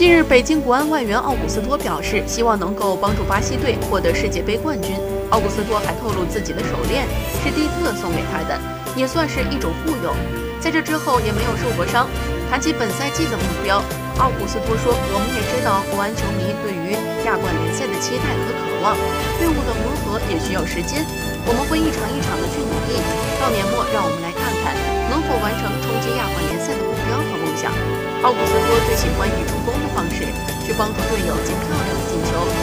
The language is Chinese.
近日，北京国安外援奥古斯托表示，希望能够帮助巴西队获得世界杯冠军。奥古斯托还透露，自己的手链是蒂特送给他的，也算是一种护佑。在这之后，也没有受过伤。谈起本赛季的目标，奥古斯托说：“我们也知道国安球迷对于亚冠联赛的期待和渴望，队伍的磨合也需要时间。我们会一场一场的去努力。到年末，让我们来看”奥古斯托最喜欢以助攻的方式去帮助队友进漂亮的进球，